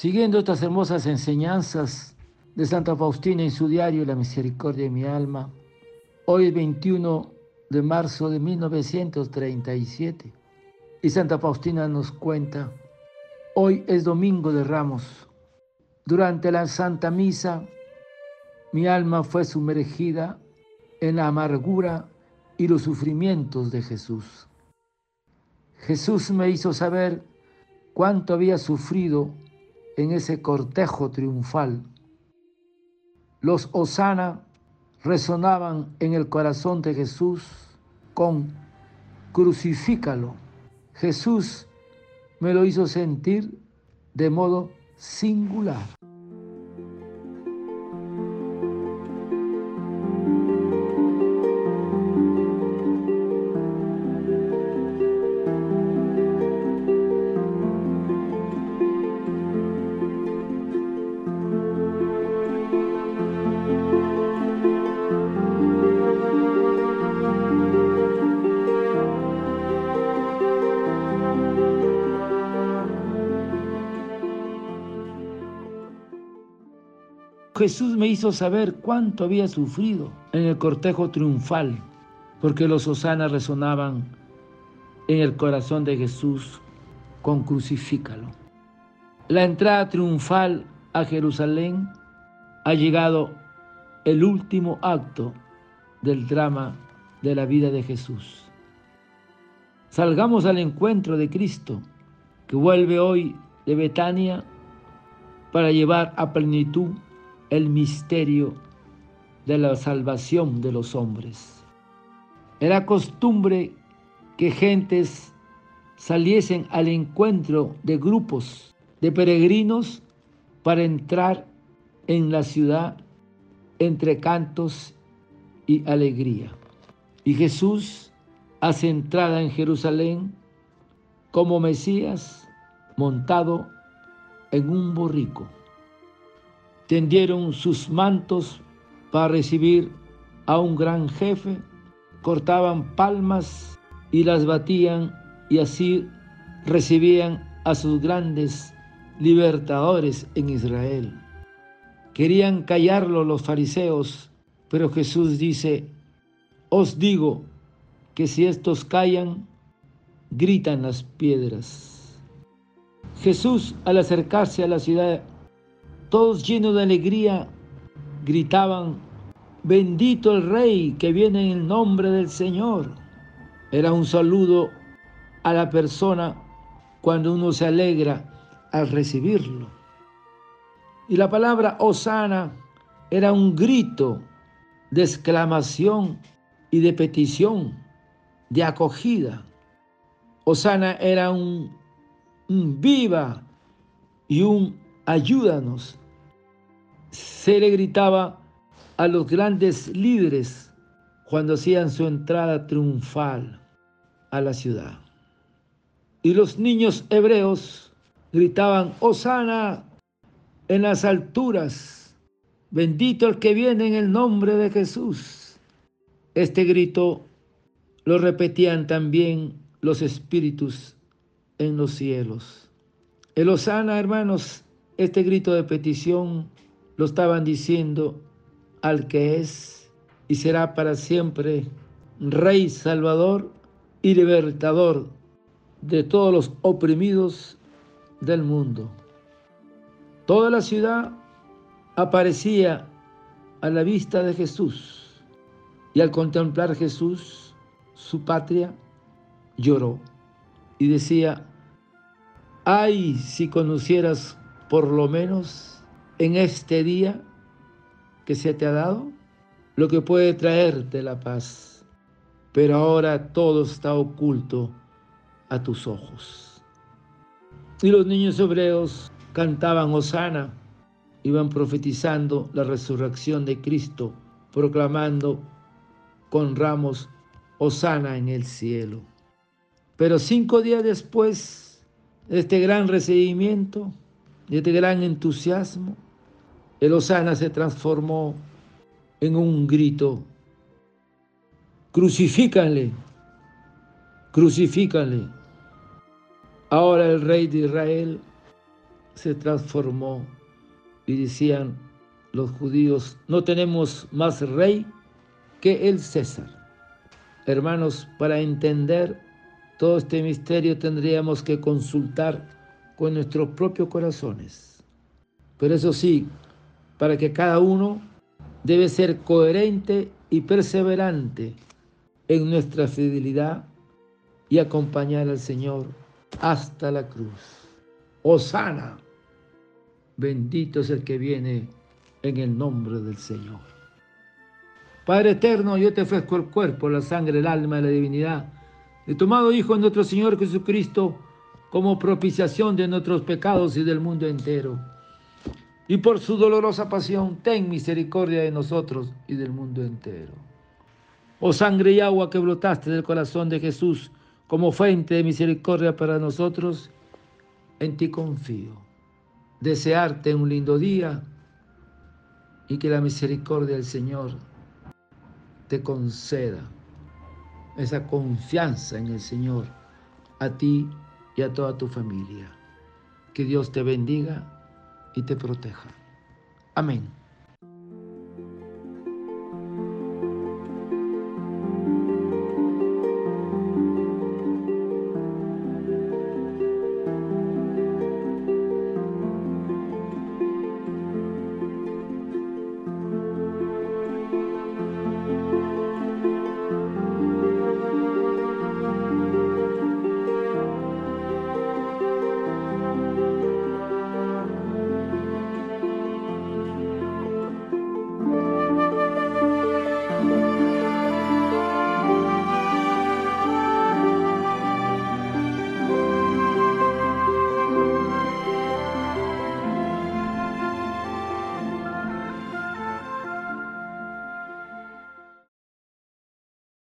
Siguiendo estas hermosas enseñanzas de Santa Faustina en su diario La Misericordia de mi alma, hoy es 21 de marzo de 1937 y Santa Faustina nos cuenta, hoy es domingo de ramos. Durante la Santa Misa, mi alma fue sumergida en la amargura y los sufrimientos de Jesús. Jesús me hizo saber cuánto había sufrido en ese cortejo triunfal. Los Osana resonaban en el corazón de Jesús con crucifícalo. Jesús me lo hizo sentir de modo singular. Jesús me hizo saber cuánto había sufrido en el cortejo triunfal, porque los hosanas resonaban en el corazón de Jesús con crucifícalo. La entrada triunfal a Jerusalén ha llegado el último acto del drama de la vida de Jesús. Salgamos al encuentro de Cristo, que vuelve hoy de Betania para llevar a plenitud el misterio de la salvación de los hombres. Era costumbre que gentes saliesen al encuentro de grupos de peregrinos para entrar en la ciudad entre cantos y alegría. Y Jesús hace entrada en Jerusalén como Mesías montado en un borrico tendieron sus mantos para recibir a un gran jefe, cortaban palmas y las batían y así recibían a sus grandes libertadores en Israel. Querían callarlo los fariseos, pero Jesús dice, os digo que si estos callan, gritan las piedras. Jesús al acercarse a la ciudad todos llenos de alegría, gritaban, bendito el Rey que viene en el nombre del Señor. Era un saludo a la persona cuando uno se alegra al recibirlo. Y la palabra Osana era un grito de exclamación y de petición, de acogida. Osana era un, un viva y un ayúdanos se le gritaba a los grandes líderes cuando hacían su entrada triunfal a la ciudad. Y los niños hebreos gritaban, Osana en las alturas, bendito el que viene en el nombre de Jesús. Este grito lo repetían también los espíritus en los cielos. El Osana, hermanos, este grito de petición lo estaban diciendo al que es y será para siempre Rey Salvador y Libertador de todos los oprimidos del mundo. Toda la ciudad aparecía a la vista de Jesús y al contemplar Jesús, su patria, lloró y decía, ay si conocieras por lo menos en este día que se te ha dado, lo que puede traerte la paz. Pero ahora todo está oculto a tus ojos. Y los niños hebreos cantaban Osana, iban profetizando la resurrección de Cristo, proclamando con ramos Osana en el cielo. Pero cinco días después de este gran recibimiento, de este gran entusiasmo, el Osana se transformó en un grito. Crucifícanle, crucifícanle. Ahora el rey de Israel se transformó y decían los judíos, no tenemos más rey que el César. Hermanos, para entender todo este misterio tendríamos que consultar con nuestros propios corazones. Pero eso sí, para que cada uno debe ser coherente y perseverante en nuestra fidelidad y acompañar al Señor hasta la cruz. Osana, bendito es el que viene en el nombre del Señor. Padre eterno, yo te ofrezco el cuerpo, la sangre, el alma y la divinidad de tomado Hijo nuestro Señor Jesucristo como propiciación de nuestros pecados y del mundo entero. Y por su dolorosa pasión, ten misericordia de nosotros y del mundo entero. Oh sangre y agua que brotaste del corazón de Jesús como fuente de misericordia para nosotros, en ti confío. Desearte un lindo día y que la misericordia del Señor te conceda esa confianza en el Señor a ti y a toda tu familia. Que Dios te bendiga y te proteja. Amén.